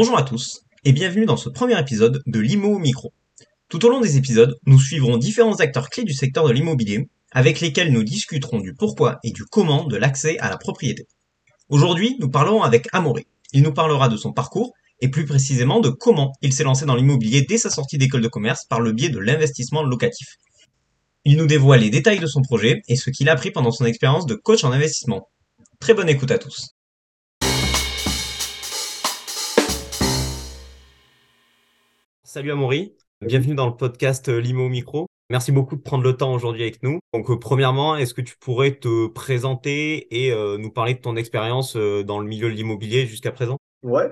Bonjour à tous et bienvenue dans ce premier épisode de l'IMO Micro. Tout au long des épisodes, nous suivrons différents acteurs clés du secteur de l'immobilier avec lesquels nous discuterons du pourquoi et du comment de l'accès à la propriété. Aujourd'hui, nous parlerons avec Amaury. Il nous parlera de son parcours et plus précisément de comment il s'est lancé dans l'immobilier dès sa sortie d'école de commerce par le biais de l'investissement locatif. Il nous dévoile les détails de son projet et ce qu'il a appris pendant son expérience de coach en investissement. Très bonne écoute à tous. Salut Amaury, bienvenue dans le podcast euh, Limo Micro. Merci beaucoup de prendre le temps aujourd'hui avec nous. Donc, euh, premièrement, est-ce que tu pourrais te présenter et euh, nous parler de ton expérience dans le milieu de l'immobilier jusqu'à présent? Ouais,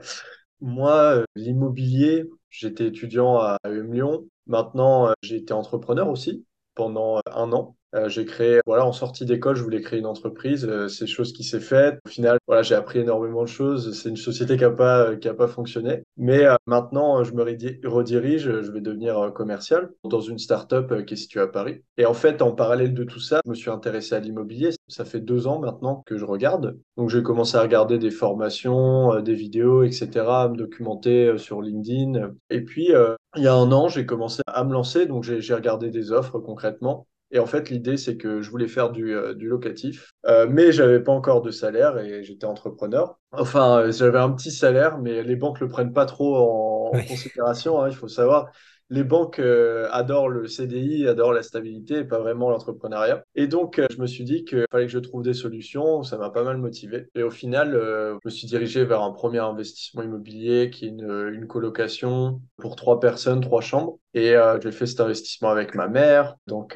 moi, l'immobilier, j'étais étudiant à Lyon. Maintenant, j'ai été entrepreneur aussi pendant un an. Euh, j'ai créé, voilà, en sortie d'école, je voulais créer une entreprise. Euh, c'est chose qui s'est faite. Au final, voilà, j'ai appris énormément de choses. C'est une société qui a pas, qui a pas fonctionné. Mais euh, maintenant, je me redirige. Je vais devenir commercial dans une start-up qui est située à Paris. Et en fait, en parallèle de tout ça, je me suis intéressé à l'immobilier. Ça fait deux ans maintenant que je regarde. Donc, j'ai commencé à regarder des formations, des vidéos, etc., à me documenter sur LinkedIn. Et puis, il y a un an, j'ai commencé à me lancer. Donc, j'ai regardé des offres concrètement. Et en fait, l'idée, c'est que je voulais faire du, euh, du locatif, euh, mais j'avais pas encore de salaire et j'étais entrepreneur. Enfin, euh, j'avais un petit salaire, mais les banques le prennent pas trop en, considération. Hein, il faut savoir les banques euh, adorent le CDI, adorent la stabilité et pas vraiment l'entrepreneuriat. Et donc, euh, je me suis dit qu'il fallait que je trouve des solutions. Ça m'a pas mal motivé. Et au final, euh, je me suis dirigé vers un premier investissement immobilier qui est une, une colocation pour trois personnes, trois chambres. Et j'ai fait cet investissement avec ma mère. Donc,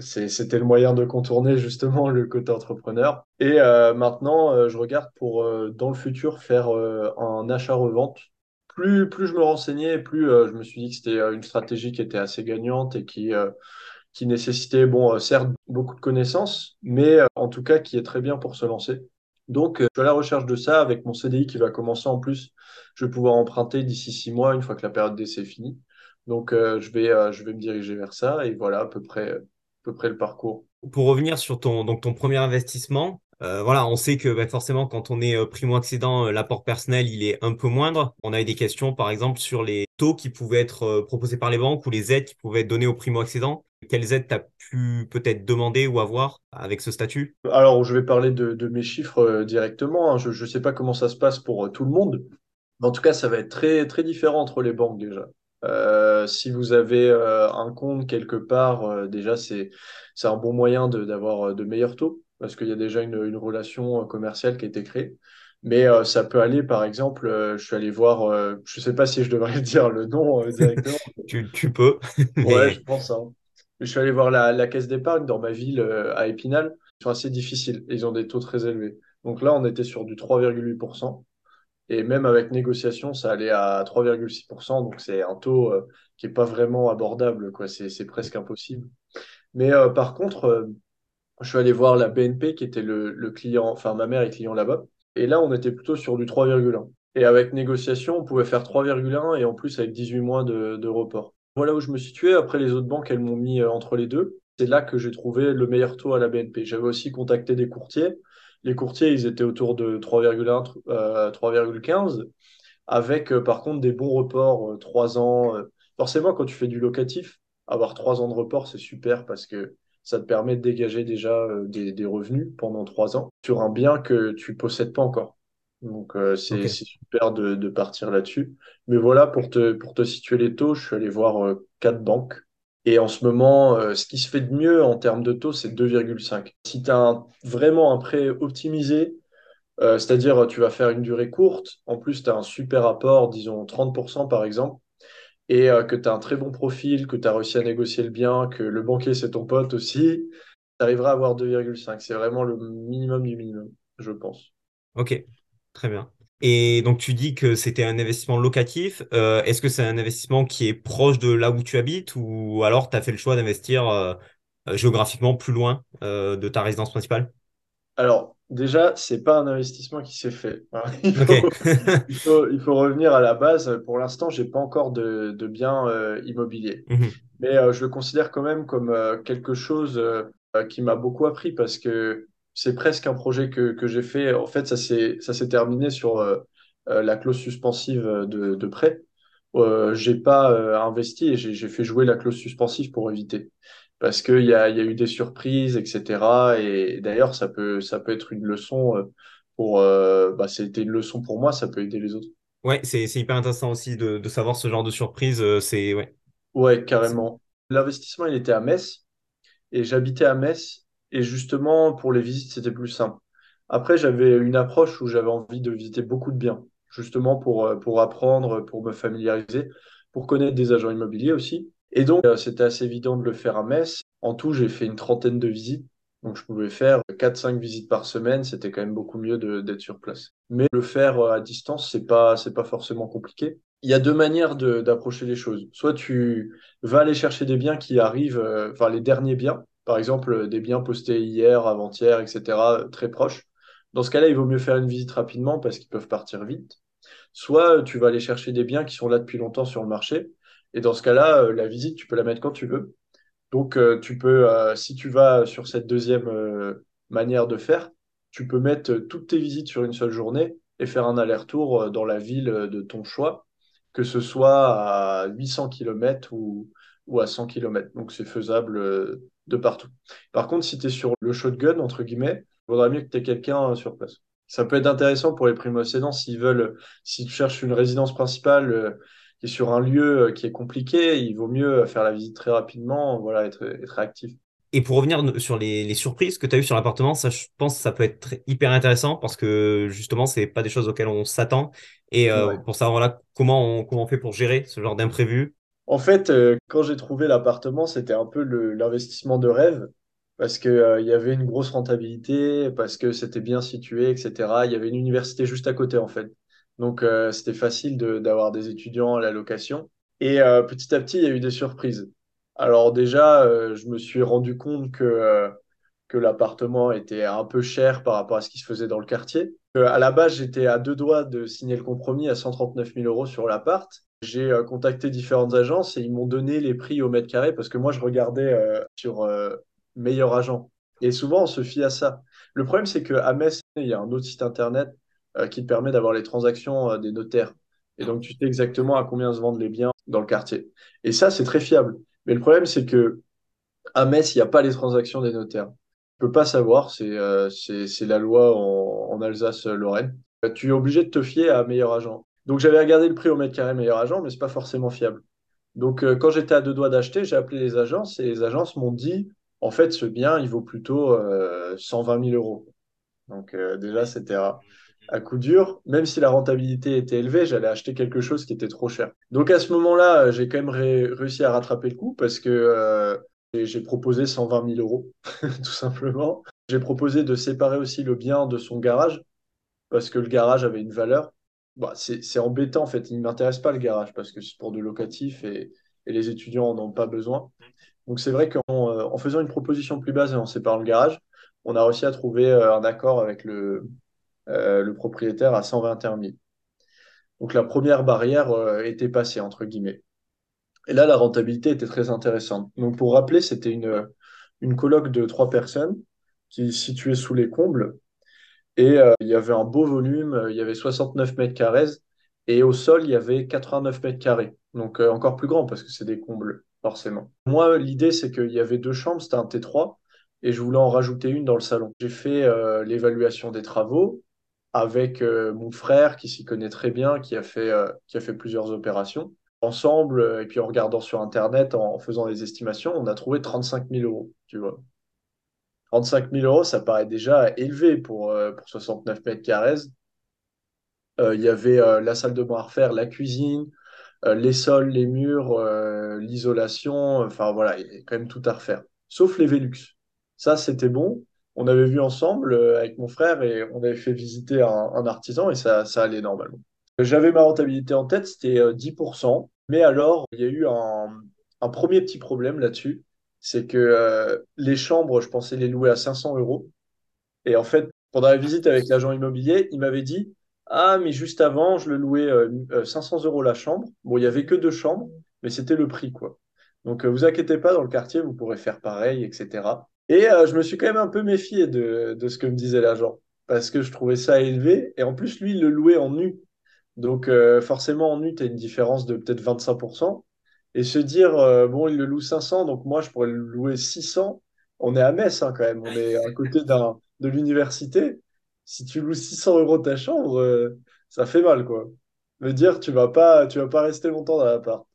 c'était le moyen de contourner justement le côté entrepreneur. Et maintenant, je regarde pour, dans le futur, faire un achat-revente plus, plus je me renseignais, plus euh, je me suis dit que c'était euh, une stratégie qui était assez gagnante et qui, euh, qui nécessitait, bon, certes, beaucoup de connaissances, mais en tout cas qui est très bien pour se lancer. Donc, je suis à la recherche de ça avec mon CDI qui va commencer en plus. Je vais pouvoir emprunter d'ici six mois, une fois que la période d'essai est finie. Donc, je, vais, je vais me diriger vers ça et voilà à peu près, à peu près le parcours. Pour revenir sur ton, donc ton premier investissement, euh, voilà, on sait que bah, forcément, quand on est euh, primo-accédant, euh, l'apport personnel, il est un peu moindre. On a eu des questions, par exemple, sur les taux qui pouvaient être proposés par les banques ou les aides qui pouvaient être données aux primo-accédants. Quelles aides tu as pu peut-être demander ou avoir avec ce statut? Alors, je vais parler de, mes chiffres directement. Hein. Je ne sais pas comment ça se passe pour tout le monde. Mais en tout cas, ça va être très, très différent entre les banques déjà. si vous avez un compte quelque part, déjà, c'est un bon moyen d'avoir de meilleurs taux parce qu'il y a déjà une, une, relation commerciale qui a été créée. Mais euh, ça peut aller, par exemple, euh, je suis allé voir, euh, je ne sais pas si je devrais dire le nom directement. tu, tu, peux. Ouais, je pense. Hein. Je suis allé voir la, la caisse d'épargne dans ma ville à Épinal. Ils sont assez difficiles. Ils ont des taux très élevés. Donc là, on était sur du 3,8%. Et même avec négociation, ça allait à 3,6%. Donc c'est un taux qui n'est pas vraiment abordable. C'est presque impossible. Mais par contre, je suis allé voir la BNP qui était le, client, enfin ma mère est client là-bas. Et là, on était plutôt sur du 3,1. Et avec négociation, on pouvait faire 3,1 et en plus avec 18 mois de, report. Voilà où je me situais. Après, les autres banques, elles m'ont mis euh, entre les deux. C'est là que j'ai trouvé le meilleur taux à la BNP. J'avais aussi contacté des courtiers. Les courtiers, ils étaient autour de 3,1, 3,15, euh, avec euh, par contre des bons reports, 3 ans. forcément, quand tu fais du locatif, avoir 3 ans de report, c'est super parce que ça te permet de dégager déjà euh, des, revenus pendant trois ans sur un bien que tu possèdes pas encore. Donc euh, c'est super de, partir là-dessus. Mais voilà, pour te, pour te situer les taux, je suis allé voir euh, quatre banques. Et en ce moment, ce qui se fait de mieux en termes de taux, c'est 2,5. Si tu as vraiment un prêt optimisé, c'est-à-dire tu vas faire une durée courte, en plus tu as un super apport, disons 30% par exemple, et euh, que tu as un très bon profil, que tu as réussi à négocier le bien, que le banquier c'est ton pote aussi, tu arriveras à avoir 2,5. C'est vraiment le minimum du minimum, je pense. Ok, très bien. Et donc tu dis que c'était un investissement locatif. Euh, est-ce que c'est un investissement qui est proche de là où tu habites ou alors tu as fait le choix d'investir euh, géographiquement plus loin de ta résidence principale? Alors, Déjà, c'est pas un investissement qui s'est fait. Il faut, il, faut, revenir à la base. Pour l'instant, j'ai pas encore de, de biens euh, immobiliers, mhm. mais euh, je le considère quand même comme euh, quelque chose qui m'a beaucoup appris parce que c'est presque un projet que, que j'ai fait. En fait, ça s'est ça s'est terminé sur la clause suspensive de, de prêt, j'ai pas investi et j'ai fait jouer la clause suspensive pour éviter. Parce qu'il y a, y a eu des surprises, etc. Et d'ailleurs, ça peut, ça peut être une leçon euh, pour. Euh, bah, c'était une leçon pour moi, ça peut aider les autres. Ouais, c'est hyper intéressant aussi de, de savoir ce genre de surprise. euh, C'est ouais. Ouais, carrément. L'investissement, il était à Metz et j'habitais à Metz. Et justement, pour les visites, c'était plus simple. Après, j'avais une approche où j'avais envie de visiter beaucoup de biens, justement pour, pour apprendre, pour me familiariser, pour connaître des agents immobiliers aussi. Et donc, euh, c'était assez évident de le faire à Metz. En tout, j'ai fait une trentaine de visites. Donc, je pouvais faire quatre cinq visites par semaine. C'était quand même beaucoup mieux d'être sur place. Mais le faire euh, à distance, c'est pas, pas forcément compliqué. Il y a deux manières d'approcher les choses. Soit tu vas aller chercher des biens qui arrivent, euh, enfin, les derniers biens. Par exemple, des biens postés hier, avant-hier, etc., très proches. Dans ce cas-là, il vaut mieux faire une visite rapidement parce qu'ils peuvent partir vite. Soit tu vas aller chercher des biens qui sont là depuis longtemps sur le marché. Et dans ce cas-là, euh, la visite, tu peux la mettre quand tu veux. Donc, euh, tu peux, euh, si tu vas sur cette deuxième manière de faire, tu peux mettre toutes tes visites sur une seule journée et faire un aller-retour dans la ville de ton choix, que ce soit à 800 km ou, à 100 km. Donc, c'est faisable de partout. Par contre, si tu es sur le shotgun, entre guillemets, il vaudrait mieux que tu aies quelqu'un sur place. Ça peut être intéressant pour les primo-accédants s'ils veulent, si tu cherches une résidence principale qui est sur un lieu euh, qui est compliqué, il vaut mieux faire la visite très rapidement, voilà, être, être réactif. Et pour revenir sur les, les surprises que tu as eues sur l'appartement, ça, je pense que ça peut être hyper intéressant parce que justement, c'est pas des choses auxquelles on s'attend. Et euh, Ouais. pour savoir voilà, comment on, comment on fait pour gérer ce genre d'imprévu. En fait, euh, quand j'ai trouvé l'appartement, c'était un peu l'investissement de rêve parce que, euh, il y avait une grosse rentabilité, parce que c'était bien situé, etc. Il y avait une université juste à côté, en fait. Donc, euh, c'était facile d'avoir des étudiants à la location. Et euh, petit à petit, il y a eu des surprises. Alors déjà, euh, je me suis rendu compte que, que l'appartement était un peu cher par rapport à ce qui se faisait dans le quartier. À la base, j'étais à deux doigts de signer le compromis à 139 000 euros sur l'appart. J'ai contacté différentes agences et ils m'ont donné les prix au mètre carré parce que moi, je regardais sur Meilleur Agent. Et souvent, on se fie à ça. Le problème, c'est qu'à Metz, il y a un autre site internet qui te permet d'avoir les transactions euh, des notaires. Et donc, tu sais exactement à combien se vendent les biens dans le quartier. Et ça, c'est très fiable. Mais le problème, c'est que à Metz, il n'y a pas les transactions des notaires. Tu peux pas savoir, c'est euh, la loi en, Alsace-Lorraine. Euh, Tu es obligé de te fier à meilleur agent. Donc j'avais regardé le prix au mètre carré meilleur agent, mais c'est pas forcément fiable. Donc euh, quand j'étais à deux doigts d'acheter, j'ai appelé les agences et les agences m'ont dit, en fait, ce bien, il vaut plutôt euh, 120 000 euros. Donc euh, déjà, c'était à, coup dur. Même si la rentabilité était élevée, j'allais acheter quelque chose qui était trop cher. Donc à ce moment-là, euh, j'ai quand même ré- réussi à rattraper le coup parce que euh, j'ai proposé 120 000 euros, tout simplement. J'ai proposé de séparer aussi le bien de son garage parce que le garage avait une valeur. Bah, c'est embêtant en fait, il ne m'intéresse pas le garage parce que c'est pour du locatif et, les étudiants en ont pas besoin. Donc c'est vrai qu'en euh, faisant une proposition plus basse et en séparant le garage, on a réussi à trouver un accord avec le, euh, le propriétaire à 121 000. Donc la première barrière euh, était passée, entre guillemets. Et là, la rentabilité était très intéressante. Donc pour rappeler, c'était une, une coloc de trois personnes qui située sous les combles. Et euh, il y avait un beau volume, euh, il y avait 69 mètres carrés. Et au sol, il y avait 89 mètres carrés. Donc euh, encore plus grand parce que c'est des combles, forcément. Moi, l'idée, c'est qu'il y avait deux chambres, c'était un T3. Et je voulais en rajouter une dans le salon. J'ai fait euh, l'évaluation des travaux avec euh, mon frère qui s'y connaît très bien, qui a fait, euh, qui a fait plusieurs opérations. Ensemble, euh, et puis en regardant sur Internet, en, faisant des estimations, on a trouvé 35 000 euros, tu vois. 35 000 euros, ça paraît déjà élevé pour, pour 69 mètres carrés. Il y avait la salle de bain à refaire, la cuisine, les sols, les murs, l'isolation, enfin voilà, il y a quand même tout à refaire. Sauf les Velux. Ça, c'était bon. On avait vu ensemble euh, avec mon frère et on avait fait visiter un, artisan et ça, allait normalement. J'avais ma rentabilité en tête, c'était euh, 10%. Mais alors, il y a eu un, premier petit problème là-dessus. C'est que euh, les chambres, je pensais les louer à 500 euros. Et en fait, pendant la visite avec l'agent immobilier, il m'avait dit, Ah, mais juste avant, je le louais euh, euh, 500 euros la chambre. Bon, il y avait que deux chambres, mais c'était le prix, quoi. Donc, euh, vous inquiétez pas, dans le quartier, vous pourrez faire pareil, etc. Et euh, je me suis quand même un peu méfié de, ce que me disait l'agent, parce que je trouvais ça élevé. Et en plus, lui, il le louait en nu. Donc euh, forcément, en nu, tu as une différence de peut-être 25%. Et se dire, euh, bon, il le loue 500, donc moi, je pourrais le louer 600. On est à Metz hein, quand même, on est à côté de l'université. Si tu loues 600 euros ta chambre, ça fait mal, quoi. Me dire, tu vas pas, tu vas pas rester longtemps dans l'appart.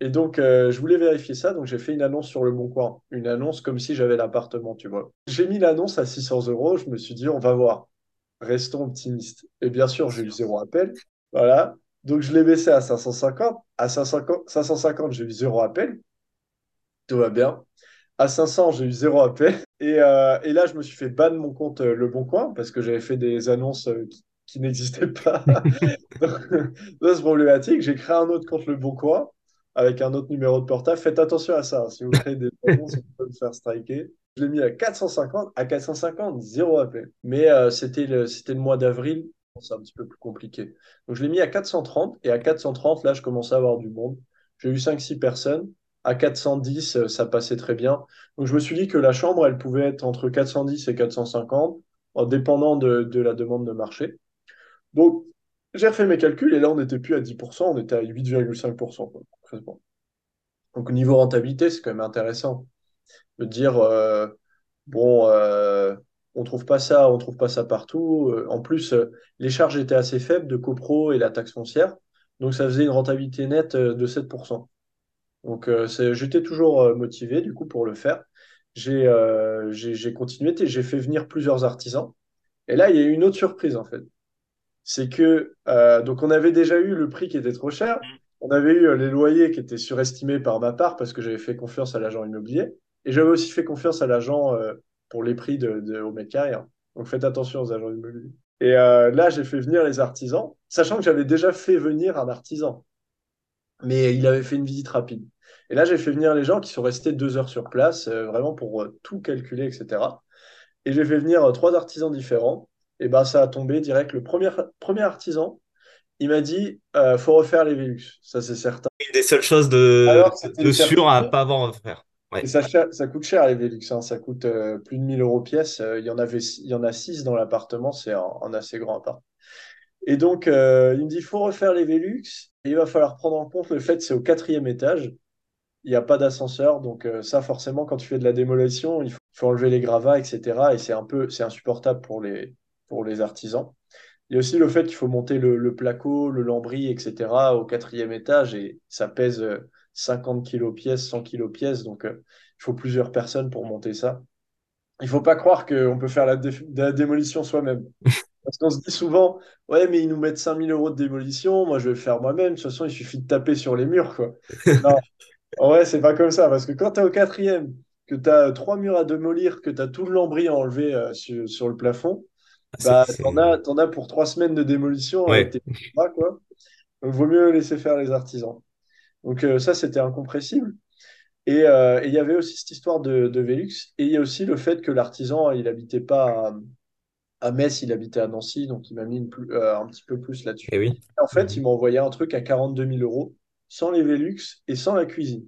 Et donc, euh, je voulais vérifier ça, donc j'ai fait une annonce sur le Bon Coin. Une annonce comme si j'avais l'appartement, tu vois. J'ai mis l'annonce à 600 euros, je me suis dit, on va voir. Restons optimistes. Et bien sûr, j'ai eu zéro appel. Voilà. Donc, je l'ai baissé à 550. À 550, 550 j'ai eu zéro appel. Tout va bien. À 500, j'ai eu zéro appel. Et, euh, et là, je me suis fait ban mon compte euh, Le Bon Coin parce que j'avais fait des annonces qui, qui n'existaient pas. Donc, ça, c'est problématique. J'ai créé un autre compte Le Bon Coin avec un autre numéro de portable. Faites attention à ça. hein. Si vous créez des annonces, vous pouvez me faire striker. Je l'ai mis à 450. À 450, zéro appel. Mais euh, c'était le, le mois d'avril. C'est un petit peu plus compliqué. Donc, je l'ai mis à 430. Et à 430, là, je commençais à avoir du monde. J'ai eu 5-6 personnes. À 410, euh, ça passait très bien. Donc, je me suis dit que la chambre, elle pouvait être entre 410 et 450, en dépendant de, de la demande de marché. Donc, j'ai refait mes calculs et là, on n'était plus à 10%, on était à 8,5%, quoi, concrètement. Donc, au niveau rentabilité, c'est quand même intéressant de dire, euh, bon, euh, on trouve pas ça, on trouve pas ça partout. Euh, En plus, euh, les charges étaient assez faibles de copro et la taxe foncière, donc ça faisait une rentabilité nette de 7%. Donc, j'étais toujours motivé, du coup, pour le faire. J'ai continué, j'ai fait venir plusieurs artisans. Et là, il y a eu une autre surprise, en fait c'est que euh, donc on avait déjà eu le prix qui était trop cher, on avait eu euh, les loyers qui étaient surestimés par ma part parce que j'avais fait confiance à l'agent immobilier et j'avais aussi fait confiance à l'agent euh, pour les prix de, de, au mètre carré. hein. Donc faites attention aux agents immobiliers. Et euh, là, j'ai fait venir les artisans, sachant que j'avais déjà fait venir un artisan, mais il avait fait une visite rapide. Et là, j'ai fait venir les gens qui sont restés deux heures sur place, vraiment pour tout calculer, etc. Et j'ai fait venir trois artisans différents. Et ben, ça a tombé direct. Le premier, premier artisan, il m'a dit, euh, faut refaire les Velux. Ça, c'est certain. Une des seules choses de, de sûr à pas avoir à faire. Et Ouais. ça, coûte cher, les Velux. hein. Ça coûte euh, plus de 1000 euros pièce. Euh, Il y en avait, il y en a six dans l'appartement. C'est un, un assez grand appart. Et donc, euh, il me dit, il faut refaire les Velux. Et il va falloir prendre en compte le fait que c'est au quatrième étage. Il n'y a pas d'ascenseur. Donc, ça, forcément, quand tu fais de la démolition, il faut, faut enlever les gravats, etc. Et c'est un peu, c'est insupportable pour les, pour les artisans. Il y a aussi le fait qu'il faut monter le, le placo, le lambris, etc. au quatrième étage et ça pèse euh, 50 kilos pièce, 100 kilos pièce. Donc, euh, il faut plusieurs personnes pour monter ça. Il faut pas croire qu'on peut faire la, dé- de la démolition soi-même. Parce qu'on se dit souvent, ouais, mais ils nous mettent 5000 euros de démolition, moi je vais le faire moi-même. De toute façon, il suffit de taper sur les murs, quoi. Non, en vrai, c'est pas comme ça. Parce que quand tu es au quatrième, que tu as trois murs à démolir, que tu as tout le lambris à enlever euh, sur, sur le plafond, bah, t'en as, pour trois semaines de démolition avec Ouais. tes bras, quoi. Donc, vaut mieux laisser faire les artisans. Donc, euh, ça, c'était incompressible. Et euh, et il y avait aussi cette histoire de, de Velux. Et il y a aussi le fait que l'artisan, il habitait pas à, à Metz, il habitait à Nancy. Donc, il m'a mis une plus- euh, un petit peu plus là-dessus. Eh oui. Et en fait, il Mhm. m'a envoyé un truc à 42 000 euros, sans les Velux et sans la cuisine.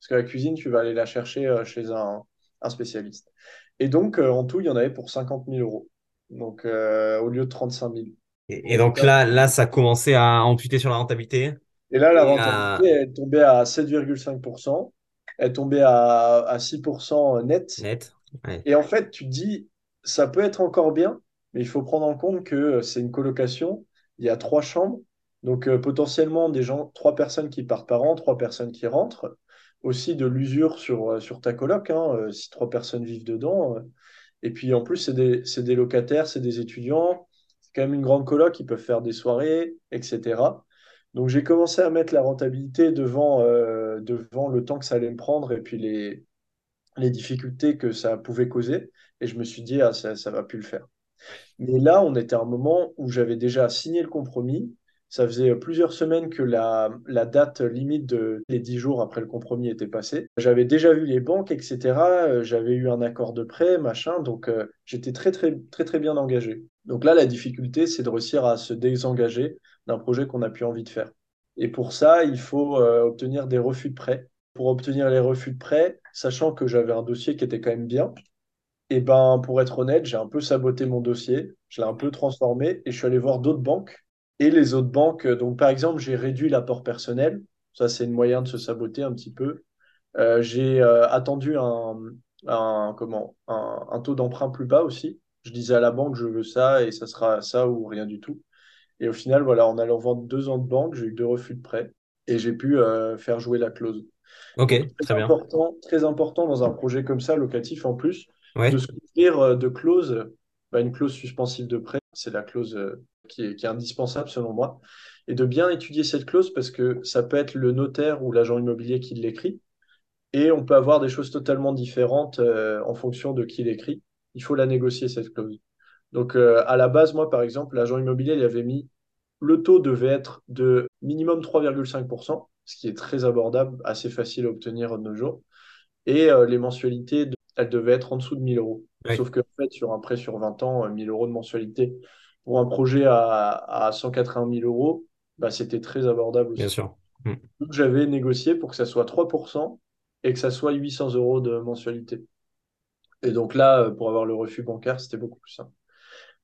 Parce que la cuisine, tu vas aller la chercher chez un, un spécialiste. Et donc, en tout, il y en avait pour 50 000 euros. Donc, euh, au lieu de 35 000. Et, et Donc, donc là, là, ça commençait à amputer sur la rentabilité Et là, la rentabilité, à elle tombait à 7,5%. Elle tombait à, à 6% net. net. Ouais. Et en fait, tu te dis, ça peut être encore bien, mais il faut prendre en compte que euh, c'est une colocation. Il y a trois chambres. Donc, euh, potentiellement, des gens, trois personnes qui partent par an, trois personnes qui rentrent. Aussi de l'usure sur, sur ta coloc, hein, euh, si trois personnes vivent dedans. Et puis, en plus, c'est des, c'est des locataires, c'est des étudiants. C'est quand même une grande coloc, ils peuvent faire des soirées, etc. Donc, j'ai commencé à mettre la rentabilité devant, euh, devant le temps que ça allait me prendre et puis les, les difficultés que ça pouvait causer. Et je me suis dit, ah, ça, ça va plus le faire. Mais là, on était à un moment où j'avais déjà signé le compromis. Ça faisait plusieurs semaines que la, date limite de les 10 jours après le compromis était passée. J'avais déjà vu les banques, etc. Euh, J'avais eu un accord de prêt, machin. Donc, euh, j'étais très, très, très, très bien engagé. Donc là, la difficulté, c'est de réussir à se désengager d'un projet qu'on n'a plus envie de faire. Et pour ça, il faut euh, obtenir des refus de prêt. Pour obtenir les refus de prêt, sachant que j'avais un dossier qui était quand même bien, et ben, pour être honnête, j'ai un peu saboté mon dossier, je l'ai un peu transformé et je suis allé voir d'autres banques Et les autres banques, donc par exemple, j'ai réduit l'apport personnel. Ça, c'est une moyen de se saboter un petit peu. Euh, j'ai euh, attendu un, un, comment, un, un taux d'emprunt plus bas aussi. Je disais à la banque, je veux ça et ça sera ça ou rien du tout. Et au final, voilà, en allant vendre deux ans de banque, j'ai eu deux refus de prêt et j'ai pu euh, faire jouer la clause. Ok, Donc, très très bien. important, très important dans un projet comme ça, locatif en plus, de se couvrir de clauses, bah, une clause suspensive de prêt, c'est la clause euh, qui est, indispensable selon moi, et de bien étudier cette clause parce que ça peut être le notaire ou l'agent immobilier qui l'écrit, et on peut avoir des choses totalement différentes euh, en fonction de qui l'écrit. Il faut la négocier, cette clause. Donc, euh, à la base, moi, par exemple, l'agent immobilier, il avait mis le taux devait être de minimum 3,5%, ce qui est très abordable, assez facile à obtenir de nos jours. Et les mensualités, de- elles devaient être en dessous de 1000 euros. ouais, Sauf que, en fait, sur un prêt sur 20 ans, euh, 1000 euros de mensualité pour un projet à, à 180 000 euros, bah, c'était très abordable bien aussi. sûr. Hmm. Donc, j'avais négocié pour que ça soit 3% et que ça soit 800 euros de mensualité. Et donc là, euh, pour avoir le refus bancaire, c'était beaucoup plus simple.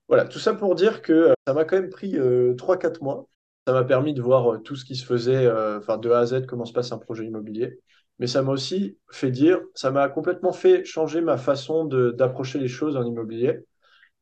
Voilà, tout ça pour dire que euh, ça m'a quand même pris euh, 3-4 mois. Ça m'a permis de voir euh, tout ce qui se faisait, euh, enfin de A à Z, comment se passe un projet immobilier. Mais ça m'a aussi fait dire, ça m'a complètement fait changer ma façon d'approcher les choses en immobilier.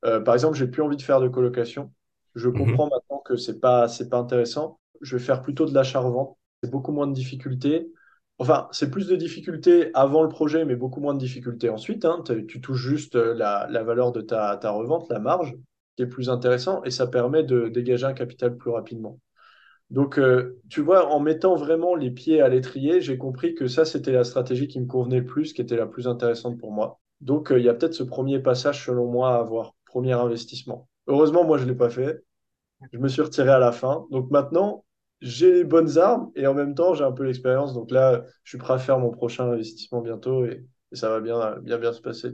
Euh, par exemple, j'ai plus envie de faire de colocation. Je Mhm. comprends maintenant que c'est pas, c'est pas intéressant. Je vais faire plutôt de l'achat-revente. C'est beaucoup moins de difficultés. Enfin, c'est plus de difficultés avant le projet, mais beaucoup moins de difficultés ensuite. hein. Tu, touches juste euh, la, la valeur de ta, ta revente, la marge, qui est plus intéressant, et ça permet de dégager un capital plus rapidement. Donc, euh, tu vois, en mettant vraiment les pieds à l'étrier, j'ai compris que ça, c'était la stratégie qui me convenait le plus, qui était la plus intéressante pour moi. Donc, euh, il y a peut-être ce premier passage, selon moi, à avoir, premier investissement. Heureusement, moi, je ne l'ai pas fait. Je me suis retiré à la fin. Donc maintenant, j'ai les bonnes armes et en même temps, j'ai un peu l'expérience. Donc là, je suis prêt à faire mon prochain investissement bientôt et, et ça va bien, bien, bien se passer.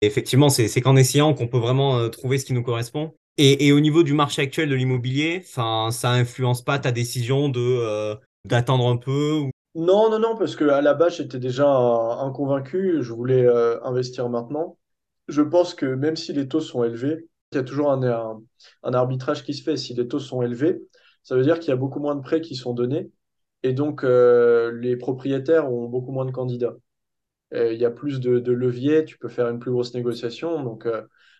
Effectivement, c'est c'est qu'en essayant qu'on peut vraiment euh, trouver ce qui nous correspond. Et, au niveau du marché actuel de l'immobilier, ça influence pas ta décision de euh, d'attendre un peu. Non, non, non, parce que à la base, j'étais déjà un, un convaincu. Je voulais euh, investir maintenant. Je pense que même si les taux sont élevés, il y a toujours un, arbitrage qui se fait. Si les taux sont élevés, ça veut dire qu'il y a beaucoup moins de prêts qui sont donnés et donc euh, les propriétaires ont beaucoup moins de candidats. Il y a plus de, de levier, tu peux faire une plus grosse négociation. Donc,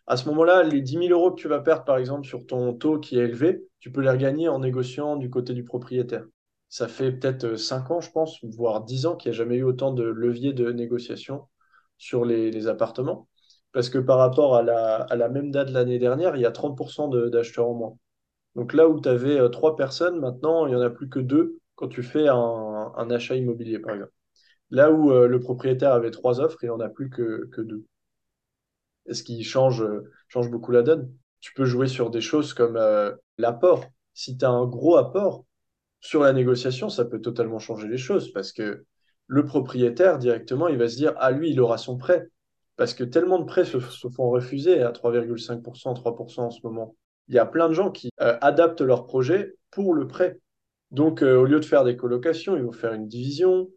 à ce moment-là, les dix mille euros que tu vas perdre, par exemple, sur ton taux qui est élevé, tu peux les regagner en négociant du côté du propriétaire. Ça fait peut-être euh, 5 ans, je pense, voire 10 ans qu'il n'y a jamais eu autant de levier de négociation sur les, appartements. Parce que par rapport à la, même date l'année dernière, il y a 30% de- d'acheteurs en moins. Donc là où tu avais trois personnes, maintenant, il n'y en a plus que deux quand tu fais un, achat immobilier, par exemple. Là où euh, le propriétaire avait trois offres, il n'en a plus que, que deux. Ce qui change, euh, change beaucoup la donne. Tu peux jouer sur des choses comme euh, l'apport. Si tu as un gros apport sur la négociation, ça peut totalement changer les choses parce que le propriétaire, directement, il va se dire, ah lui, il aura son prêt. Parce que tellement de prêts se, font refuser à 3,5%, 3% en ce moment. Il y a plein de gens qui euh, adaptent leur projet pour le prêt. Donc, au lieu de faire des colocations, ils vont faire une division,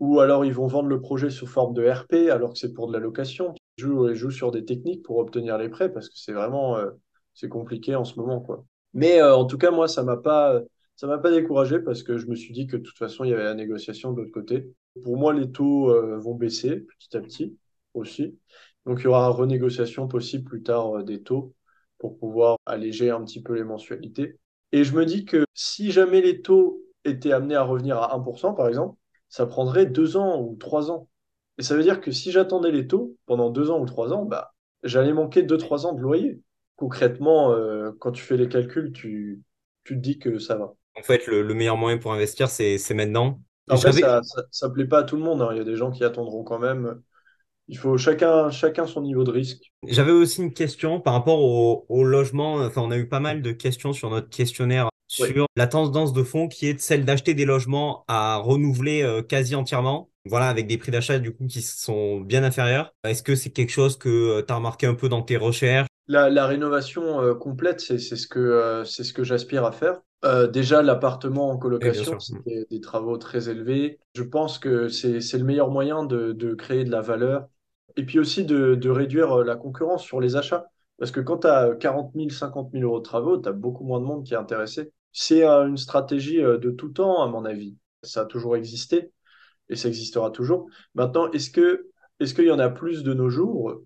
ou alors ils vont vendre le projet sous forme de RP, alors que c'est pour de la location. Ils jouent sur des techniques pour obtenir les prêts, parce que c'est vraiment euh, c'est compliqué en ce moment, quoi. Mais euh, en tout cas, moi, ça m'a pas, ça m'a pas découragé, parce que je me suis dit que de toute façon, il y avait la négociation de l'autre côté. Pour moi, les taux euh, vont baisser petit à petit aussi. Donc, il y aura une renégociation possible plus tard euh, des taux pour pouvoir alléger un petit peu les mensualités. Et je me dis que si jamais les taux étaient amenés à revenir à 1%, par exemple, ça prendrait deux ans ou trois ans. Et ça veut dire que si j'attendais les taux pendant deux ans ou trois ans, bah, j'allais manquer deux, trois ans de loyer. Concrètement, euh, quand tu fais les calculs, tu, tu te dis que ça va. En fait, le, le meilleur moyen pour investir, c'est c'est maintenant. Ça, ça plaît pas à tout le monde, hein. Il y a des gens qui attendront quand même. Il faut chacun, chacun son niveau de risque. J'avais aussi une question par rapport au, au logement. Enfin, on a eu pas mal de questions sur notre questionnaire Oui. sur la tendance de fond qui est celle d'acheter des logements à renouveler euh, quasi entièrement. Voilà, avec des prix d'achat du coup qui sont bien inférieurs. Est-ce que c'est quelque chose que tu as remarqué un peu dans tes recherches? La, la rénovation euh, complète, c'est ce que, euh, ce que j'aspire à faire. Euh, déjà, l'appartement en bien colocation, c'était des travaux très élevés. Je pense que c'est, le meilleur moyen de, de créer de la valeur et puis aussi de, de réduire euh, la concurrence sur les achats. Parce que quand tu as 40 000, 50 000 euros de travaux, tu as beaucoup moins de monde qui est intéressé. C'est une stratégie de tout temps, à mon avis. Ça a toujours existé et ça existera toujours. Maintenant, est-ce que est-ce qu'il y en a plus de nos jours?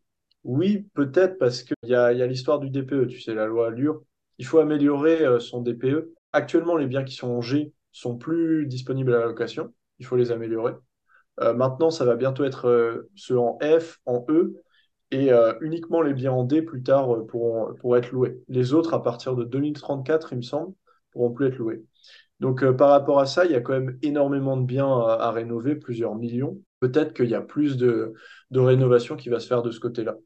Oui, peut-être parce qu'il y a, y a l'histoire du DPE, tu sais, la loi Allure. Il faut améliorer euh, son DPE. Actuellement, les biens qui sont en G sont plus disponibles à la location. Il faut les améliorer. Euh, maintenant, ça va bientôt être euh, ceux en F, en E, et uniquement les biens en D plus tard pourront, pourront être loués. Les autres, à partir de 2034, il me semble, pourront plus être loués. Donc, par rapport à ça, il y a quand même énormément de biens à rénover, plusieurs millions peut-être qu'il y a plus de, rénovation qui va se faire de ce côté-là.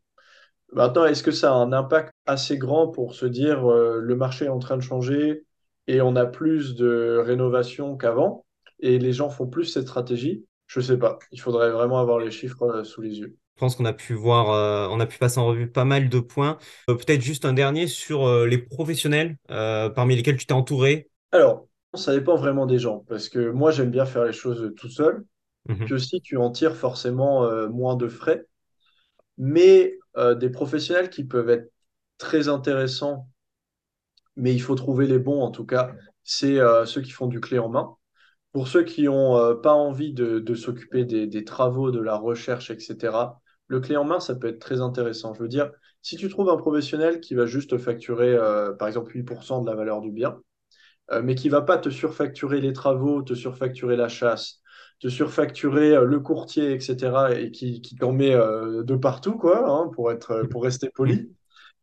Maintenant, est-ce que ça a un impact assez grand pour se dire euh, le marché est en train de changer et on a plus de rénovation qu'avant et les gens font plus cette stratégie? Je ne sais pas. Il faudrait vraiment avoir les chiffres euh, sous les yeux. Je pense qu'on a pu voir, euh, on a pu passer en revue pas mal de points. Peut-être juste un dernier sur les professionnels parmi lesquels tu t'es entouré. Alors, ça dépend vraiment des gens parce que moi j'aime bien faire les choses tout seul. Mhm. Puis aussi, tu en tires forcément euh, moins de frais. Mais euh, des professionnels qui peuvent être très intéressants, mais il faut trouver les bons en tout cas, c'est euh, ceux qui font du clé en main. Pour ceux qui n'ont pas envie de, s'occuper des, travaux, de la recherche, etc., le clé en main, ça peut être très intéressant. Je veux dire, si tu trouves un professionnel qui va juste facturer, par exemple, 8% de la valeur du bien, mais qui va pas te surfacturer les travaux, te surfacturer la chasse, te surfacturer euh, le courtier, etc., et qui, qui t'en met euh, de partout, quoi, hein, pour, être, pour rester poli.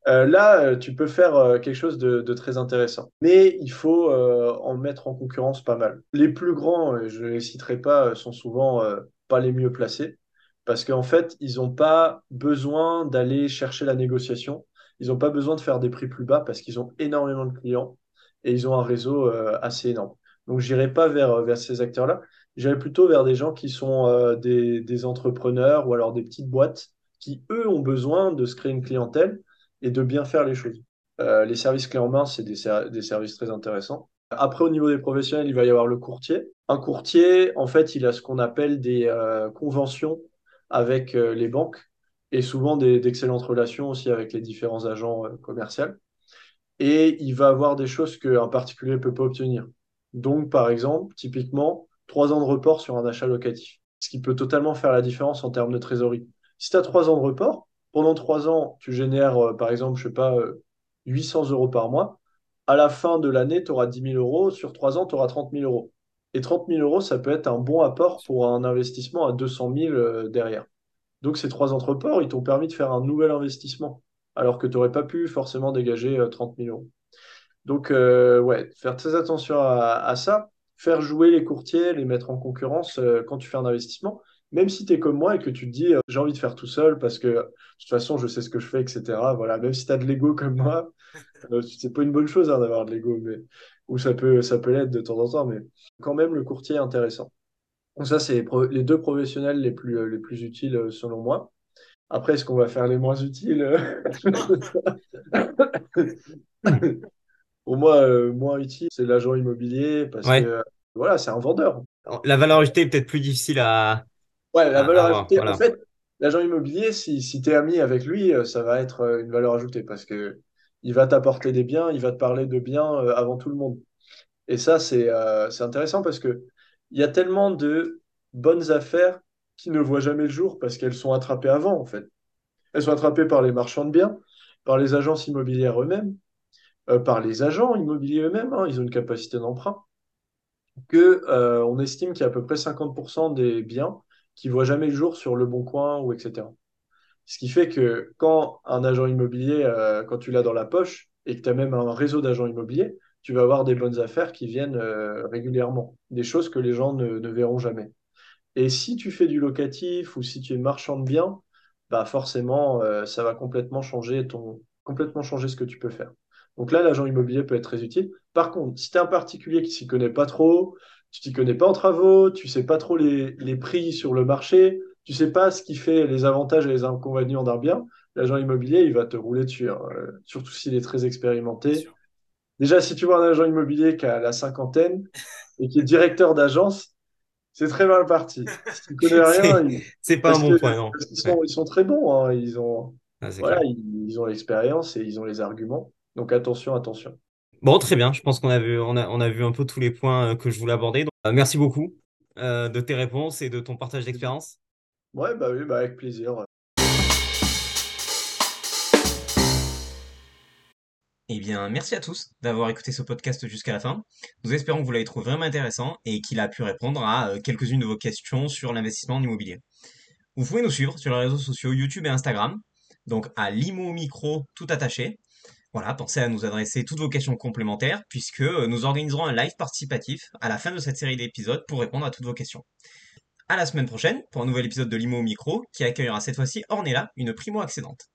Euh, là, tu peux faire quelque chose de, très intéressant. Mais il faut en mettre en concurrence pas mal. Les plus grands, je ne les citerai pas, sont souvent pas les mieux placés parce qu'en fait, ils n'ont pas besoin d'aller chercher la négociation. Ils n'ont pas besoin de faire des prix plus bas parce qu'ils ont énormément de clients et ils ont un réseau assez énorme. Donc, je n'irai pas vers, vers ces acteurs-là. J'irais plutôt vers des gens qui sont euh, des, entrepreneurs ou alors des petites boîtes qui, eux, ont besoin de se créer une clientèle et de bien faire les choses. Euh, les services clés en main, c'est des, services très intéressants. Après, au niveau des professionnels, il va y avoir le courtier. Un courtier, en fait, il a ce qu'on appelle des euh, conventions avec les banques et souvent d'excellentes relations aussi avec les différents agents commerciaux. Et il va avoir des choses qu'un particulier ne peut pas obtenir. Donc, par exemple, typiquement, trois ans de report sur un achat locatif, ce qui peut totalement faire la différence en termes de trésorerie. Si tu as trois ans de report, pendant trois ans, tu génères, euh, par exemple, je sais pas, 800 euh, euros par mois. À la fin de l'année, tu auras 10 000 euros. Sur trois ans, tu auras 30 000 euros. Et 30 000 euros, ça peut être un bon apport pour un investissement à 200 000 euh, derrière. Donc, ces trois entreports, ils t'ont permis de faire un nouvel investissement, alors que tu n'aurais pas pu forcément dégager 30 000 euros. Donc, ouais, faire très attention à ça faire jouer les courtiers, les mettre en concurrence euh, quand tu fais un investissement, même si tu es comme moi et que tu te dis euh, j'ai envie de faire tout seul parce que de toute façon je sais ce que je fais, etc. Voilà, même si tu as de l'ego comme moi, euh, c'est pas une bonne chose hein, d'avoir de l'ego, mais ou ça peut, ça peut l'être de temps en temps, mais quand même le courtier est intéressant. Donc ça, c'est les deux professionnels les plus, les plus utiles selon moi. Après, est-ce qu'on va faire les moins utiles Pour moi, moins utile, c'est l'agent immobilier parce que voilà, c'est un vendeur. La valeur ajoutée est peut-être plus difficile à. Ouais, la valeur ajoutée, en fait, l'agent immobilier, si, si tu es ami avec lui, euh, ça va être euh, une valeur ajoutée parce que il va t'apporter des biens, il va te parler de biens euh, avant tout le monde. Et ça, c'est c'est intéressant parce que il y a tellement de bonnes affaires qui ne voient jamais le jour parce qu'elles sont attrapées avant, en fait. Elles sont attrapées par les marchands de biens, par les agences immobilières eux-mêmes, par les agents immobiliers eux-mêmes. Hein, ils ont une capacité d'emprunt que euh, on estime qu'il y a à peu près 50% des biens qui voient jamais le jour sur le bon coin ou etc. Ce qui fait que quand un agent immobilier, euh, quand tu l'as dans la poche et que tu as même un réseau d'agents immobiliers, tu vas avoir des bonnes affaires qui viennent euh, régulièrement, des choses que les gens ne, verront jamais. Et si tu fais du locatif ou si tu es marchand de biens, bah forcément, ça va complètement changer ton, complètement changer ce que tu peux faire. Donc là, l'agent immobilier peut être très utile. Par contre, si tu es un particulier qui s'y connaît pas trop, tu t'y connais pas en travaux, tu sais pas trop les, prix sur le marché, tu sais pas ce qui fait les avantages et les inconvénients d'un bien, l'agent immobilier, il va te rouler dessus, hein. euh, surtout s'il est très expérimenté. Déjà, si tu vois un agent immobilier qui a la cinquantaine et qui est directeur d'agence, c'est très mal parti. Si tu connais rien, c'est pas un bon point, non. Ils sont, très bons, hein. ils ont, ah, voilà, ils ont l'expérience et ils ont les arguments. Donc attention, attention. Bon, très bien. Je pense qu'on a vu, on a, on a vu un peu tous les points euh, que je voulais aborder. Donc, euh, merci beaucoup euh, de tes réponses et de ton partage d'expérience. Ouais, bah oui, bah avec plaisir. Eh bien, merci à tous d'avoir écouté ce podcast jusqu'à la fin. Nous espérons que vous l'avez trouvé vraiment intéressant et qu'il a pu répondre à euh, quelques-unes de vos questions sur l'investissement en immobilier. Vous pouvez nous suivre sur les réseaux sociaux YouTube et Instagram, donc à Limo Micro tout attaché. Voilà, pensez à nous adresser toutes vos questions complémentaires puisque euh, nous organiserons un live participatif à la fin de cette série d'épisodes pour répondre à toutes vos questions. À la semaine prochaine pour un nouvel épisode de Limo Micro qui accueillera cette fois-ci Ornella, une primo-accédante.